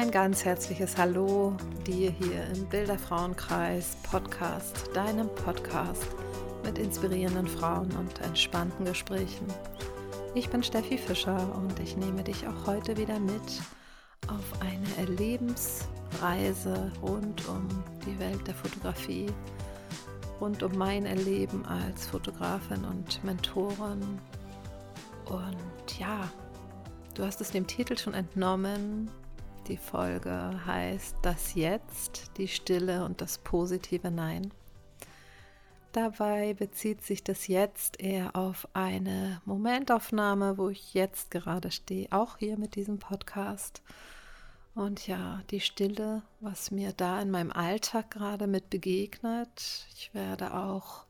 Ein ganz herzliches Hallo dir hier im Bilderfrauenkreis Podcast, deinem Podcast mit inspirierenden Frauen und entspannten Gesprächen. Ich bin Steffi Fischer und ich nehme dich auch heute wieder mit auf eine Erlebensreise rund um die Welt der Fotografie, rund um mein Erleben als Fotografin und Mentorin. Und ja, du hast es dem Titel schon entnommen. Die Folge heißt Das Jetzt, die Stille und das positive Nein. Dabei bezieht sich das Jetzt eher auf eine Momentaufnahme, wo ich jetzt gerade stehe, auch hier mit diesem Podcast. Und ja, die Stille, was mir da in meinem Alltag gerade mit begegnet. Ich werde auch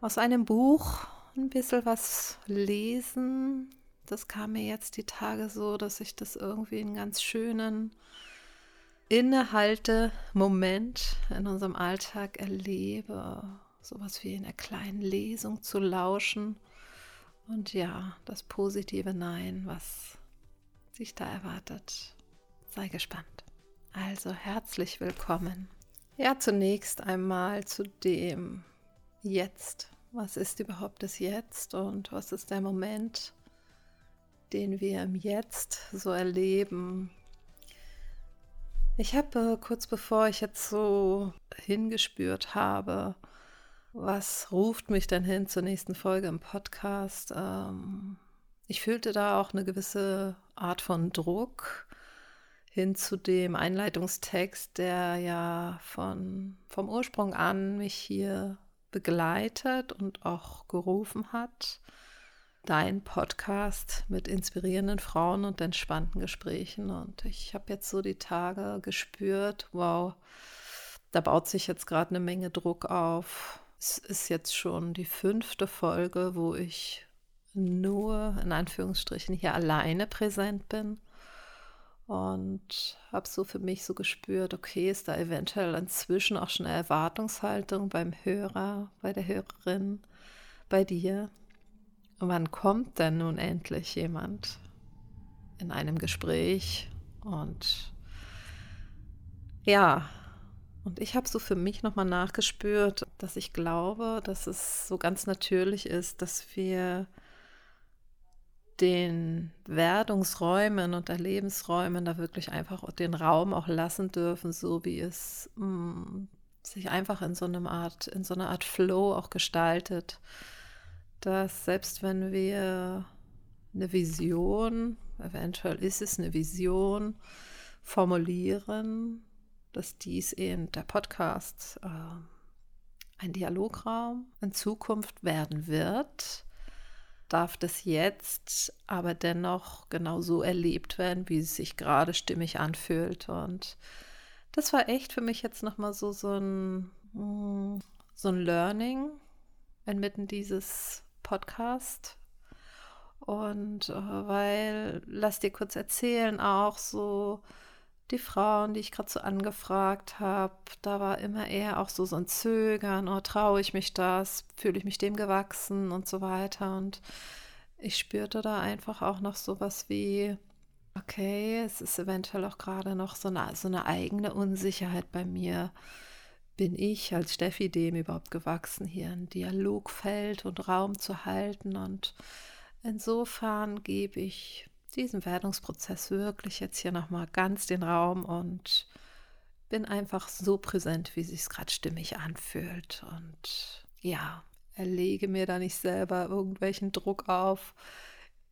aus einem Buch ein bisschen was lesen, das kam mir jetzt die Tage so, dass ich das irgendwie einen ganz schönen Innehalte-Moment in unserem Alltag erlebe. Sowas wie in einer kleinen Lesung zu lauschen. Und ja, das positive Nein, was sich da erwartet. Sei gespannt. Also herzlich willkommen. Ja, zunächst einmal zu dem Jetzt. Was ist überhaupt das Jetzt und was ist der Moment, den wir im Jetzt so erleben. Ich habe äh, kurz bevor ich jetzt so hingespürt habe, was ruft mich denn hin zur nächsten Folge im Podcast, ähm, ich fühlte da auch eine gewisse Art von Druck hin zu dem Einleitungstext, der ja von, vom Ursprung an mich hier begleitet und auch gerufen hat dein Podcast mit inspirierenden Frauen und entspannten Gesprächen. Und ich habe jetzt so die Tage gespürt, wow, da baut sich jetzt gerade eine Menge Druck auf. Es ist jetzt schon die fünfte Folge, wo ich nur in Anführungsstrichen hier alleine präsent bin. Und habe so für mich so gespürt, okay, ist da eventuell inzwischen auch schon eine Erwartungshaltung beim Hörer, bei der Hörerin, bei dir wann kommt denn nun endlich jemand in einem Gespräch? Und ja, und ich habe so für mich nochmal nachgespürt, dass ich glaube, dass es so ganz natürlich ist, dass wir den Werdungsräumen und Erlebensräumen da wirklich einfach den Raum auch lassen dürfen, so wie es mh, mm, sich einfach in so einem Art, in so einer Art Flow auch gestaltet dass selbst wenn wir eine Vision, eventuell ist es eine Vision, formulieren, dass dies in der Podcast äh, ein Dialograum in Zukunft werden wird, darf das jetzt aber dennoch genauso erlebt werden, wie es sich gerade stimmig anfühlt. Und das war echt für mich jetzt nochmal so, so ein, mm, so ein Learning inmitten dieses Podcast. Und äh, weil, lass dir kurz erzählen, auch so die Frauen, die ich gerade so angefragt habe, da war immer eher auch so, so ein Zögern, oh, traue ich mich das, fühle ich mich dem gewachsen und so weiter. Und ich spürte da einfach auch noch sowas wie, okay, es ist eventuell auch gerade noch so eine, so eine eigene Unsicherheit bei mir bin ich als Steffi dem überhaupt gewachsen, hier ein Dialogfeld und Raum zu halten. Und insofern gebe ich diesem Werdungsprozess wirklich jetzt hier nochmal ganz den Raum und bin einfach so präsent, wie sich es gerade stimmig anfühlt. Und ja, erlege mir da nicht selber irgendwelchen Druck auf.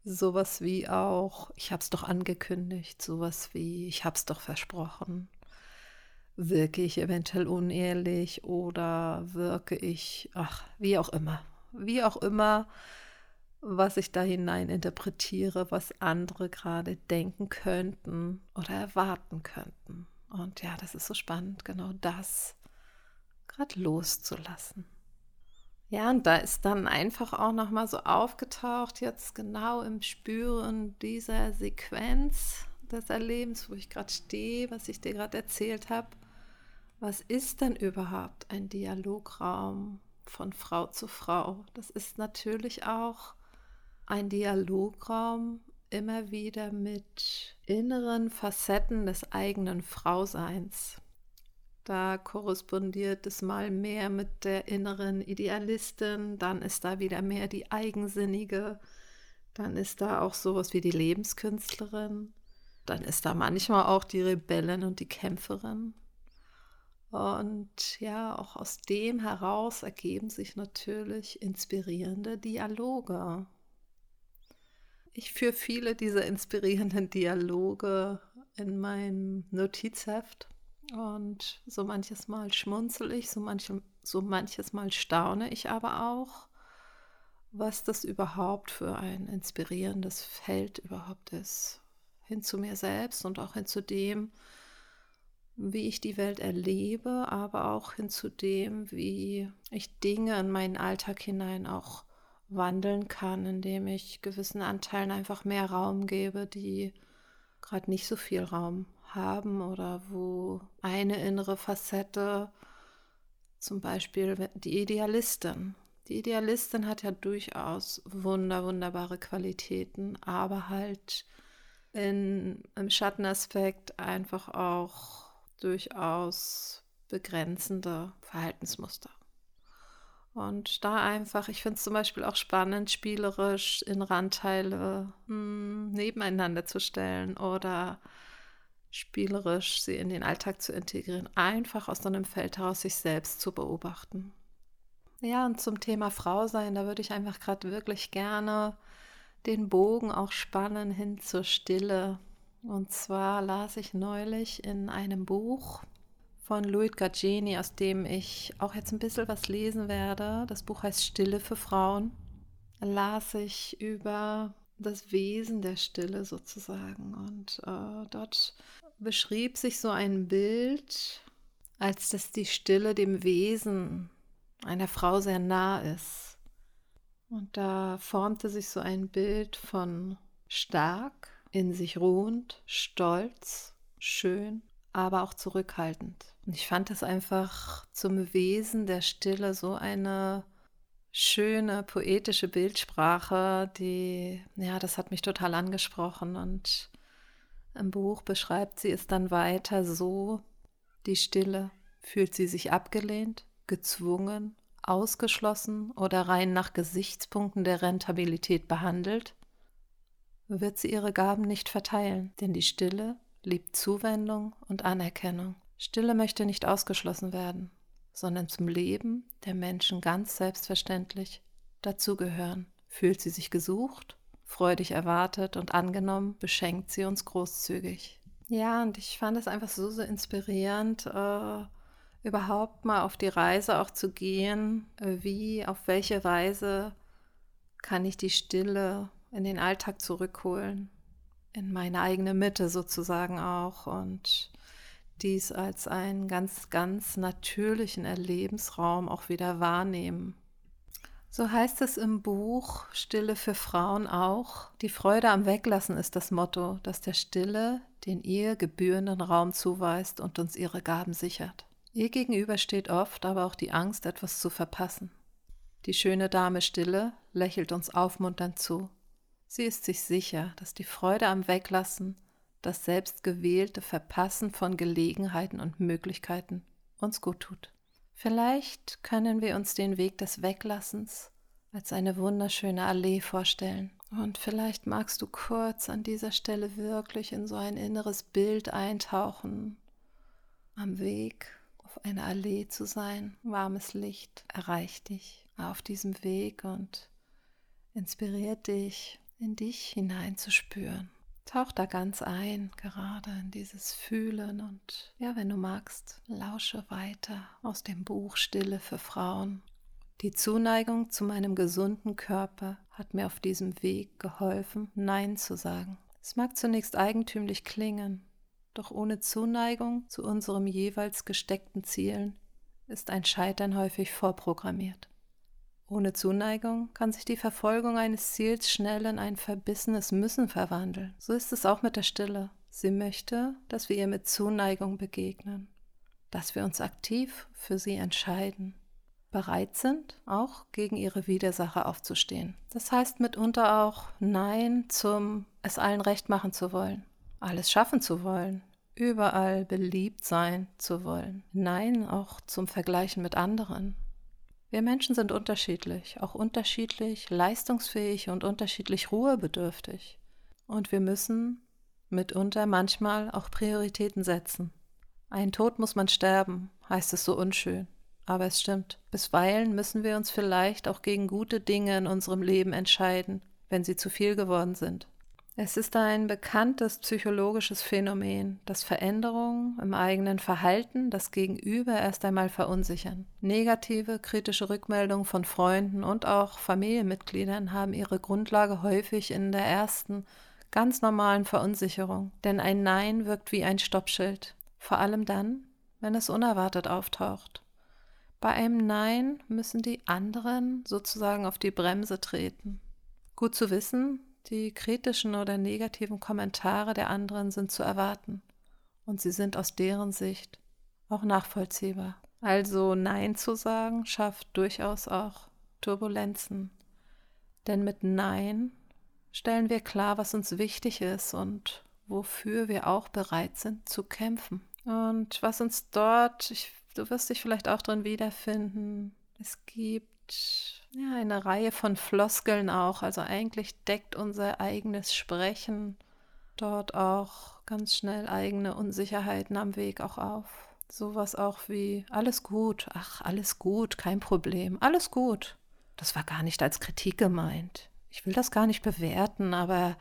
Sowas wie auch, ich habe es doch angekündigt, sowas wie, ich habe es doch versprochen wirke ich eventuell unehrlich oder wirke ich, ach, wie auch immer, wie auch immer, was ich da hinein interpretiere, was andere gerade denken könnten oder erwarten könnten. Und ja, das ist so spannend, genau das gerade loszulassen. Ja, und da ist dann einfach auch noch mal so aufgetaucht, jetzt genau im Spüren dieser Sequenz des Erlebens, wo ich gerade stehe, was ich dir gerade erzählt habe was ist denn überhaupt ein Dialograum von Frau zu Frau? Das ist natürlich auch ein Dialograum immer wieder mit inneren Facetten des eigenen Frauseins. Da korrespondiert es mal mehr mit der inneren Idealistin, dann ist da wieder mehr die eigensinnige, dann ist da auch sowas wie die Lebenskünstlerin, dann ist da manchmal auch die Rebellin und die Kämpferin. Und ja, auch aus dem heraus ergeben sich natürlich inspirierende Dialoge. Ich führe viele dieser inspirierenden Dialoge in meinem Notizheft und so manches Mal schmunzel ich, so, manche, so manches Mal staune ich aber auch, was das überhaupt für ein inspirierendes Feld überhaupt ist. Hin zu mir selbst und auch hin zu dem, wie ich die Welt erlebe, aber auch hin zu dem, wie ich Dinge in meinen Alltag hinein auch wandeln kann, indem ich gewissen Anteilen einfach mehr Raum gebe, die gerade nicht so viel Raum haben oder wo eine innere Facette, zum Beispiel die Idealistin. Die Idealistin hat ja durchaus wunder, wunderbare Qualitäten, aber halt in, im Schattenaspekt einfach auch durchaus begrenzende Verhaltensmuster. Und da einfach, ich finde es zum Beispiel auch spannend, spielerisch in Randteile mh, hm, nebeneinander zu stellen oder spielerisch sie in den Alltag zu integrieren, einfach aus einem Feld heraus sich selbst zu beobachten. Ja, und zum Thema Frau sein, da würde ich einfach gerade wirklich gerne den Bogen auch spannen hin zur Stille. Und zwar las ich neulich in einem Buch von Louis Gageni, aus dem ich auch jetzt ein bisschen was lesen werde. Das Buch heißt Stille für Frauen. Las ich über das Wesen der Stille sozusagen. Und äh, dort beschrieb sich so ein Bild, als dass die Stille dem Wesen einer Frau sehr nah ist. Und da formte sich so ein Bild von stark, in sich ruhend, stolz, schön, aber auch zurückhaltend. Und ich fand es einfach zum Wesen der Stille so eine schöne poetische Bildsprache, die, ja, das hat mich total angesprochen. Und im Buch beschreibt sie es dann weiter so, die Stille, fühlt sie sich abgelehnt, gezwungen, ausgeschlossen oder rein nach Gesichtspunkten der Rentabilität behandelt, wird sie ihre Gaben nicht verteilen, denn die Stille liebt Zuwendung und Anerkennung. Stille möchte nicht ausgeschlossen werden, sondern zum Leben der Menschen ganz selbstverständlich dazugehören. Fühlt sie sich gesucht, freudig erwartet und angenommen, beschenkt sie uns großzügig. Ja, und ich fand es einfach so, so inspirierend, äh, überhaupt mal auf die Reise auch zu gehen, äh, wie, auf welche Weise kann ich die Stille in den Alltag zurückholen, in meine eigene Mitte sozusagen auch und dies als einen ganz, ganz natürlichen Erlebensraum auch wieder wahrnehmen. So heißt es im Buch Stille für Frauen auch. Die Freude am Weglassen ist das Motto, das der Stille den ihr gebührenden Raum zuweist und uns ihre Gaben sichert. Ihr gegenüber steht oft aber auch die Angst, etwas zu verpassen. Die schöne Dame Stille lächelt uns aufmunternd zu. Sie ist sich sicher, dass die Freude am Weglassen, das selbstgewählte Verpassen von Gelegenheiten und Möglichkeiten uns gut tut. Vielleicht können wir uns den Weg des Weglassens als eine wunderschöne Allee vorstellen. Und vielleicht magst du kurz an dieser Stelle wirklich in so ein inneres Bild eintauchen. Am Weg auf einer Allee zu sein, warmes Licht erreicht dich auf diesem Weg und inspiriert dich, in dich hineinzuspüren. Tauch da ganz ein, gerade in dieses Fühlen und ja, wenn du magst, lausche weiter aus dem Buch Stille für Frauen. Die Zuneigung zu meinem gesunden Körper hat mir auf diesem Weg geholfen, Nein zu sagen. Es mag zunächst eigentümlich klingen, doch ohne Zuneigung zu unserem jeweils gesteckten Zielen ist ein Scheitern häufig vorprogrammiert. Ohne Zuneigung kann sich die Verfolgung eines Ziels schnell in ein verbissenes Müssen verwandeln. So ist es auch mit der Stille. Sie möchte, dass wir ihr mit Zuneigung begegnen, dass wir uns aktiv für sie entscheiden, bereit sind, auch gegen ihre Widersacher aufzustehen. Das heißt mitunter auch Nein zum es allen recht machen zu wollen, alles schaffen zu wollen, überall beliebt sein zu wollen. Nein, auch zum Vergleichen mit anderen. Wir Menschen sind unterschiedlich, auch unterschiedlich leistungsfähig und unterschiedlich ruhebedürftig. Und wir müssen mitunter manchmal auch Prioritäten setzen. Ein Tod muss man sterben, heißt es so unschön. Aber es stimmt. Bisweilen müssen wir uns vielleicht auch gegen gute Dinge in unserem Leben entscheiden, wenn sie zu viel geworden sind. Es ist ein bekanntes psychologisches Phänomen, dass Veränderungen im eigenen Verhalten das Gegenüber erst einmal verunsichern. Negative, kritische Rückmeldungen von Freunden und auch Familienmitgliedern haben ihre Grundlage häufig in der ersten, ganz normalen Verunsicherung. Denn ein Nein wirkt wie ein Stoppschild, vor allem dann, wenn es unerwartet auftaucht. Bei einem Nein müssen die anderen sozusagen auf die Bremse treten. Gut zu wissen, die kritischen oder negativen Kommentare der anderen sind zu erwarten und sie sind aus deren Sicht auch nachvollziehbar. Also Nein zu sagen schafft durchaus auch Turbulenzen. Denn mit Nein stellen wir klar, was uns wichtig ist und wofür wir auch bereit sind zu kämpfen. Und was uns dort, ich, du wirst dich vielleicht auch drin wiederfinden, es gibt ja, eine Reihe von Floskeln auch. Also eigentlich deckt unser eigenes Sprechen dort auch ganz schnell eigene Unsicherheiten am Weg auch auf. Sowas auch wie alles gut, ach, alles gut, kein Problem, alles gut. Das war gar nicht als Kritik gemeint. Ich will das gar nicht bewerten, aber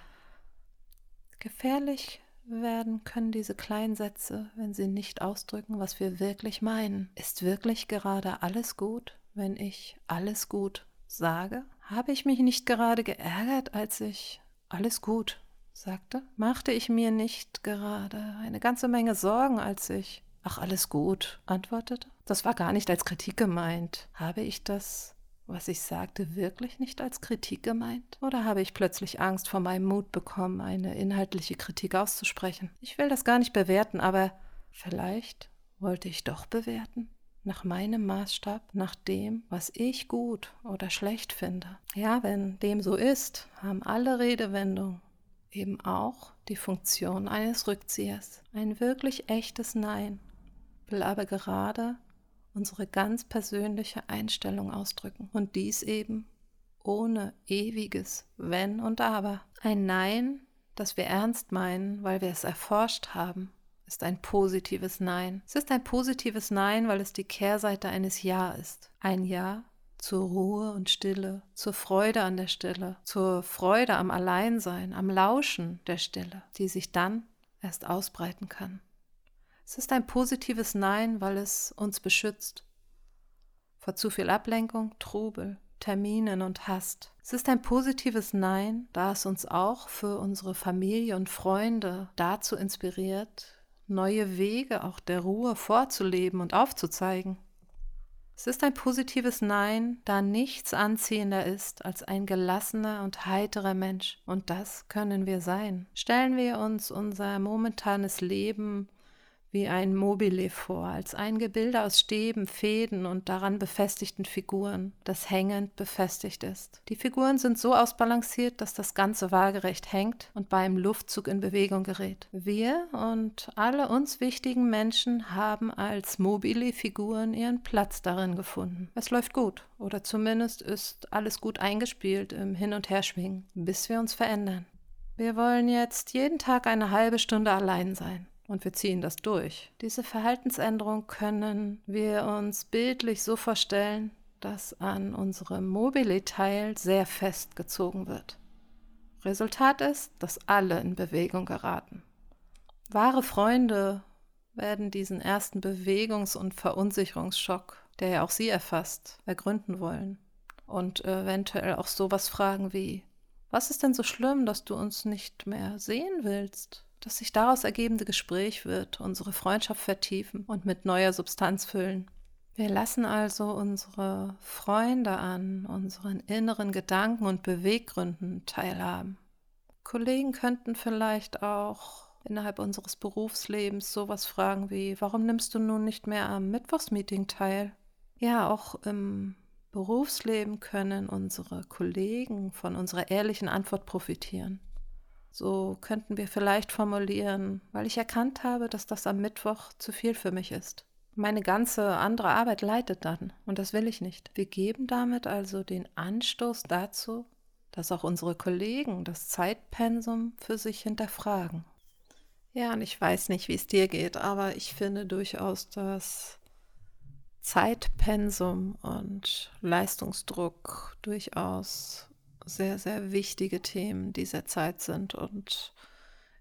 gefährlich werden können diese kleinen Sätze, wenn sie nicht ausdrücken, was wir wirklich meinen. Ist wirklich gerade alles gut? Wenn ich alles gut sage? Habe ich mich nicht gerade geärgert, als ich alles gut sagte? Machte ich mir nicht gerade eine ganze Menge Sorgen, als ich ach alles gut antwortete? Das war gar nicht als Kritik gemeint. Habe ich das was ich sagte, wirklich nicht als Kritik gemeint? Oder habe ich plötzlich Angst vor meinem Mut bekommen, eine inhaltliche Kritik auszusprechen? Ich will das gar nicht bewerten, aber vielleicht wollte ich doch bewerten nach meinem Maßstab, nach dem, was ich gut oder schlecht finde. Ja, wenn dem so ist, haben alle Redewendungen eben auch die Funktion eines Rückziehers. Ein wirklich echtes Nein will aber gerade unsere ganz persönliche Einstellung ausdrücken. Und dies eben ohne ewiges Wenn und Aber. Ein Nein, das wir ernst meinen, weil wir es erforscht haben ist ein positives Nein. Es ist ein positives Nein, weil es die Kehrseite eines Ja ist. Ein Ja zur Ruhe und Stille, zur Freude an der Stille, zur Freude am Alleinsein, am Lauschen der Stille, die sich dann erst ausbreiten kann. Es ist ein positives Nein, weil es uns beschützt vor zu viel Ablenkung, Trubel, Terminen und Hast. Es ist ein positives Nein, da es uns auch für unsere Familie und Freunde dazu inspiriert, neue Wege auch der Ruhe vorzuleben und aufzuzeigen. Es ist ein positives Nein, da nichts anziehender ist als ein gelassener und heiterer Mensch. Und das können wir sein. Stellen wir uns unser momentanes Leben wie ein Mobile vor, als ein Gebilde aus Stäben, Fäden und daran befestigten Figuren, das hängend befestigt ist. Die Figuren sind so ausbalanciert, dass das Ganze waagerecht hängt und beim Luftzug in Bewegung gerät. Wir und alle uns wichtigen Menschen haben als mobile Figuren ihren Platz darin gefunden. Es läuft gut, oder zumindest ist alles gut eingespielt im Hin- und Herschwingen, bis wir uns verändern. Wir wollen jetzt jeden Tag eine halbe Stunde allein sein und wir ziehen das durch. Diese Verhaltensänderung können wir uns bildlich so vorstellen, dass an unserem Mobile-Teil sehr fest gezogen wird. Resultat ist, dass alle in Bewegung geraten. Wahre Freunde werden diesen ersten Bewegungs- und Verunsicherungsschock, der ja auch sie erfasst, ergründen wollen und eventuell auch sowas fragen wie, was ist denn so schlimm, dass du uns nicht mehr sehen willst? Das sich daraus ergebende Gespräch wird unsere Freundschaft vertiefen und mit neuer Substanz füllen. Wir lassen also unsere Freunde an unseren inneren Gedanken und Beweggründen teilhaben. Kollegen könnten vielleicht auch innerhalb unseres Berufslebens sowas fragen wie, warum nimmst du nun nicht mehr am Mittwochsmeeting teil? Ja, auch im Berufsleben können unsere Kollegen von unserer ehrlichen Antwort profitieren. So könnten wir vielleicht formulieren, weil ich erkannt habe, dass das am Mittwoch zu viel für mich ist. Meine ganze andere Arbeit leidet dann und das will ich nicht. Wir geben damit also den Anstoß dazu, dass auch unsere Kollegen das Zeitpensum für sich hinterfragen. Ja, und ich weiß nicht, wie es dir geht, aber ich finde durchaus, dass Zeitpensum und Leistungsdruck durchaus sehr, sehr wichtige Themen dieser Zeit sind und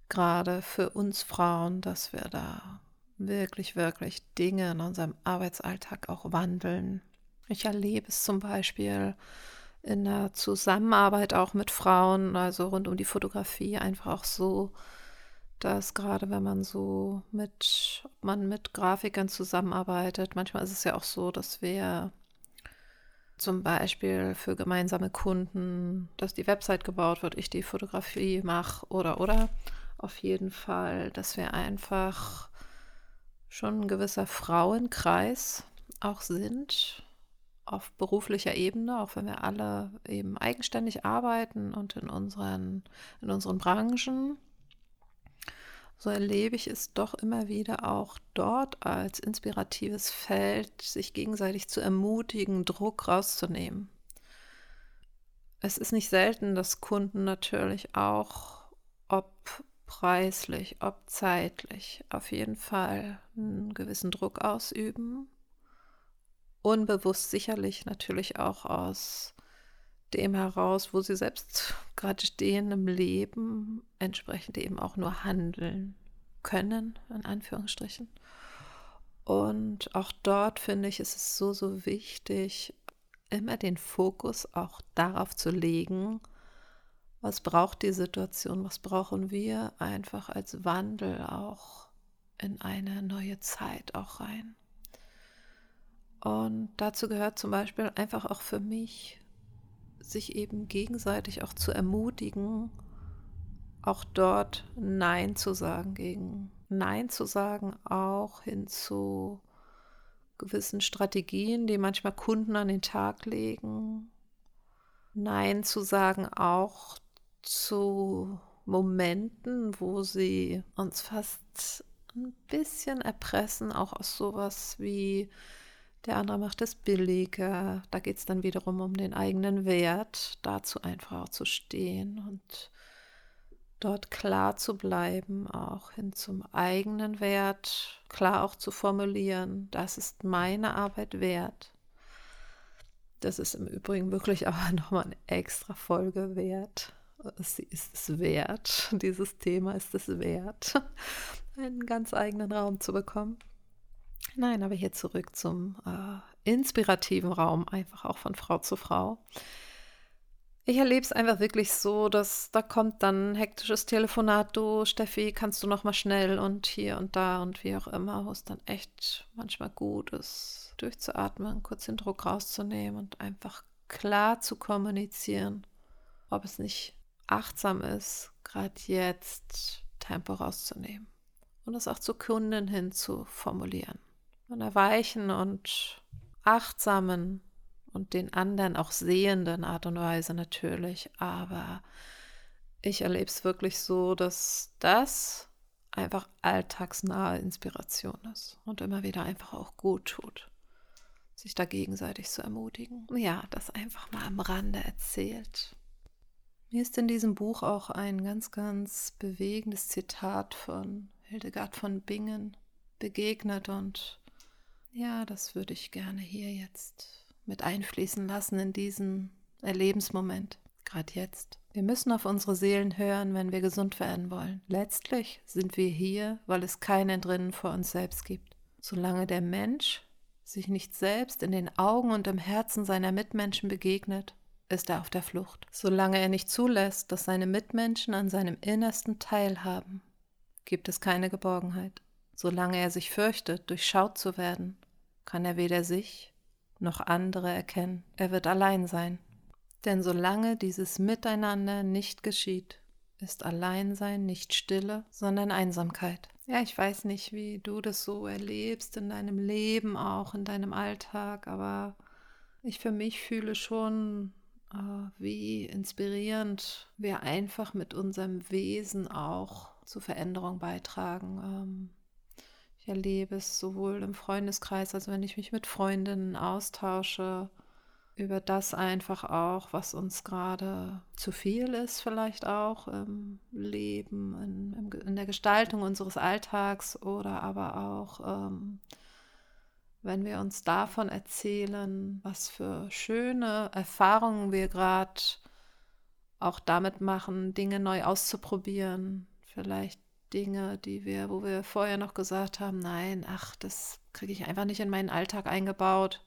gerade für uns Frauen, dass wir da wirklich, wirklich Dinge in unserem Arbeitsalltag auch wandeln. Ich erlebe es zum Beispiel in der Zusammenarbeit auch mit Frauen, also rund um die Fotografie, einfach auch so, dass gerade wenn man so mit, man mit Grafikern zusammenarbeitet, manchmal ist es ja auch so, dass wir zum Beispiel für gemeinsame Kunden, dass die Website gebaut wird, ich die Fotografie mache oder oder. Auf jeden Fall, dass wir einfach schon ein gewisser Frauenkreis auch sind auf beruflicher Ebene, auch wenn wir alle eben eigenständig arbeiten und in unseren, in unseren Branchen, so erlebe ich es doch immer wieder auch dort als inspiratives Feld, sich gegenseitig zu ermutigen, Druck rauszunehmen. Es ist nicht selten, dass Kunden natürlich auch, ob preislich, ob zeitlich, auf jeden Fall einen gewissen Druck ausüben unbewusst sicherlich natürlich auch aus dem heraus, wo sie selbst gerade stehen im Leben, entsprechend eben auch nur handeln können, in Anführungsstrichen. Und auch dort finde ich, ist es so, so wichtig, immer den Fokus auch darauf zu legen, was braucht die Situation, was brauchen wir einfach als Wandel auch in eine neue Zeit auch rein. Und dazu gehört zum Beispiel einfach auch für mich, sich eben gegenseitig auch zu ermutigen, auch dort Nein zu sagen gegen Nein zu sagen, auch hin zu gewissen Strategien, die manchmal Kunden an den Tag legen. Nein zu sagen auch zu Momenten, wo sie uns fast ein bisschen erpressen, auch aus sowas wie der andere macht es billiger. Da geht es dann wiederum um den eigenen Wert, dazu einfach auch zu stehen und dort klar zu bleiben, auch hin zum eigenen Wert, klar auch zu formulieren, das ist meine Arbeit wert. Das ist im Übrigen wirklich aber nochmal eine extra Folge wert. Sie ist es wert, dieses Thema ist es wert, einen ganz eigenen Raum zu bekommen. Nein, aber hier zurück zum äh, inspirativen Raum, einfach auch von Frau zu Frau. Ich erlebe es einfach wirklich so, dass da kommt dann hektisches Telefonat, du Steffi, kannst du noch mal schnell und hier und da und wie auch immer, wo es dann echt manchmal gut ist, durchzuatmen, kurz den Druck rauszunehmen und einfach klar zu kommunizieren, ob es nicht achtsam ist, gerade jetzt Tempo rauszunehmen und es auch zu Kunden hin zu formulieren einer weichen und achtsamen und den anderen auch sehenden Art und Weise natürlich. Aber ich erlebe es wirklich so, dass das einfach alltagsnahe Inspiration ist und immer wieder einfach auch gut tut, sich da gegenseitig zu ermutigen. Ja, das einfach mal am Rande erzählt. Mir ist in diesem Buch auch ein ganz, ganz bewegendes Zitat von Hildegard von Bingen begegnet und ja, das würde ich gerne hier jetzt mit einfließen lassen in diesen Erlebensmoment, gerade jetzt. Wir müssen auf unsere Seelen hören, wenn wir gesund werden wollen. Letztlich sind wir hier, weil es kein Entrinnen vor uns selbst gibt. Solange der Mensch sich nicht selbst in den Augen und im Herzen seiner Mitmenschen begegnet, ist er auf der Flucht. Solange er nicht zulässt, dass seine Mitmenschen an seinem Innersten teilhaben, gibt es keine Geborgenheit. Solange er sich fürchtet, durchschaut zu werden, kann er weder sich noch andere erkennen. Er wird allein sein. Denn solange dieses Miteinander nicht geschieht, ist Alleinsein nicht Stille, sondern Einsamkeit. Ja, ich weiß nicht, wie du das so erlebst in deinem Leben, auch in deinem Alltag, aber ich für mich fühle schon äh, wie inspirierend wir einfach mit unserem Wesen auch zur Veränderung beitragen. Erlebe es sowohl im Freundeskreis, als wenn ich mich mit Freundinnen austausche, über das einfach auch, was uns gerade zu viel ist, vielleicht auch im Leben, in, in der Gestaltung unseres Alltags oder aber auch, ähm, wenn wir uns davon erzählen, was für schöne Erfahrungen wir gerade auch damit machen, Dinge neu auszuprobieren, vielleicht Dinge, die wir, wo wir vorher noch gesagt haben, nein, ach, das kriege ich einfach nicht in meinen Alltag eingebaut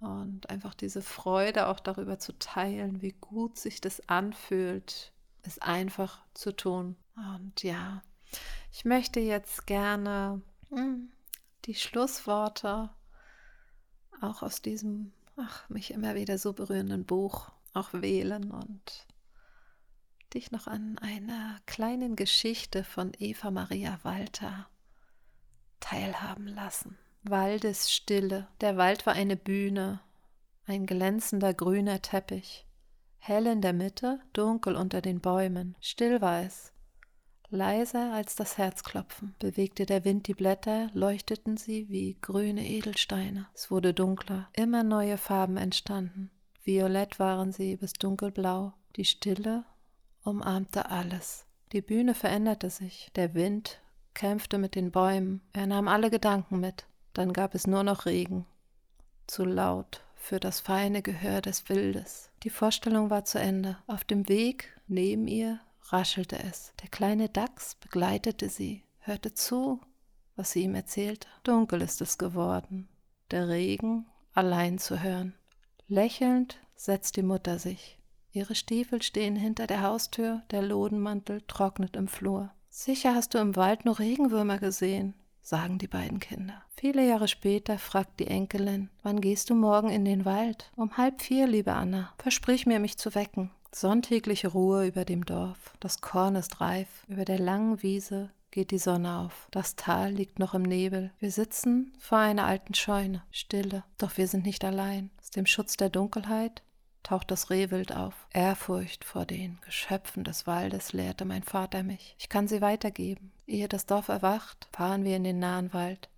und einfach diese Freude auch darüber zu teilen, wie gut sich das anfühlt, es einfach zu tun. Und ja, ich möchte jetzt gerne hm, die Schlussworte auch aus diesem, ach, mich immer wieder so berührenden Buch auch wählen und dich noch an einer kleinen Geschichte von Eva Maria Walter teilhaben lassen. Waldesstille. Der Wald war eine Bühne, ein glänzender grüner Teppich. Hell in der Mitte, dunkel unter den Bäumen. Still war es. Leiser als das Herzklopfen bewegte der Wind die Blätter, leuchteten sie wie grüne Edelsteine. Es wurde dunkler, immer neue Farben entstanden. Violett waren sie bis dunkelblau. Die Stille umarmte alles. Die Bühne veränderte sich. Der Wind kämpfte mit den Bäumen. Er nahm alle Gedanken mit. Dann gab es nur noch Regen, zu laut für das feine Gehör des Wildes. Die Vorstellung war zu Ende. Auf dem Weg neben ihr raschelte es. Der kleine Dachs begleitete sie, hörte zu, was sie ihm erzählte. Dunkel ist es geworden, der Regen allein zu hören. Lächelnd setzt die Mutter sich. Ihre Stiefel stehen hinter der Haustür, der Lodenmantel trocknet im Flur. Sicher hast du im Wald nur Regenwürmer gesehen, sagen die beiden Kinder. Viele Jahre später fragt die Enkelin, wann gehst du morgen in den Wald? Um halb vier, liebe Anna. Versprich mir, mich zu wecken. Sonntägliche Ruhe über dem Dorf. Das Korn ist reif. Über der langen Wiese geht die Sonne auf. Das Tal liegt noch im Nebel. Wir sitzen vor einer alten Scheune. Stille. Doch wir sind nicht allein. Aus dem Schutz der Dunkelheit taucht das Rehwild auf. Ehrfurcht vor den Geschöpfen des Waldes lehrte mein Vater mich. Ich kann sie weitergeben. Ehe das Dorf erwacht, fahren wir in den nahen Wald.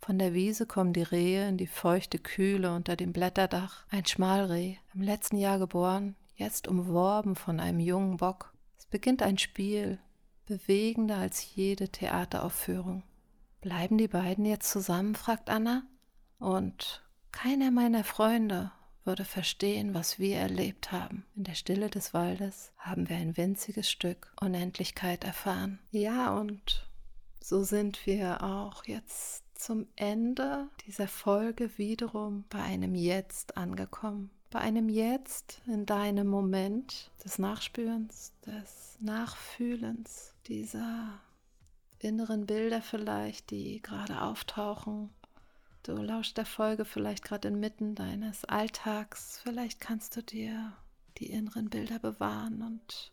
Von der Wiese kommen die Rehe in die feuchte Kühle unter dem Blätterdach. Ein Schmalreh, im letzten Jahr geboren, jetzt umworben von einem jungen Bock. Es beginnt ein Spiel, bewegender als jede Theateraufführung. Bleiben die beiden jetzt zusammen? fragt Anna. Und keiner meiner Freunde würde verstehen, was wir erlebt haben. In der Stille des Waldes haben wir ein winziges Stück Unendlichkeit erfahren. Ja, und so sind wir auch jetzt zum Ende dieser Folge wiederum bei einem Jetzt angekommen. Bei einem Jetzt in deinem Moment des Nachspürens, des Nachfühlens, dieser inneren Bilder vielleicht, die gerade auftauchen Du lauschst der Folge vielleicht gerade inmitten deines Alltags. Vielleicht kannst du dir die inneren Bilder bewahren und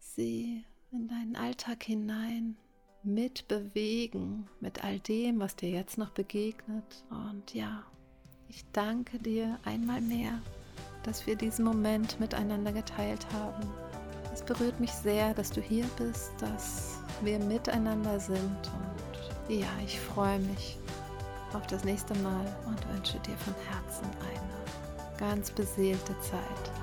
sie in deinen Alltag hinein mitbewegen mit all dem, was dir jetzt noch begegnet. Und ja, ich danke dir einmal mehr, dass wir diesen Moment miteinander geteilt haben. Es berührt mich sehr, dass du hier bist, dass wir miteinander sind. Und ja, ich freue mich auf das nächste Mal und wünsche dir von Herzen eine ganz beseelte Zeit.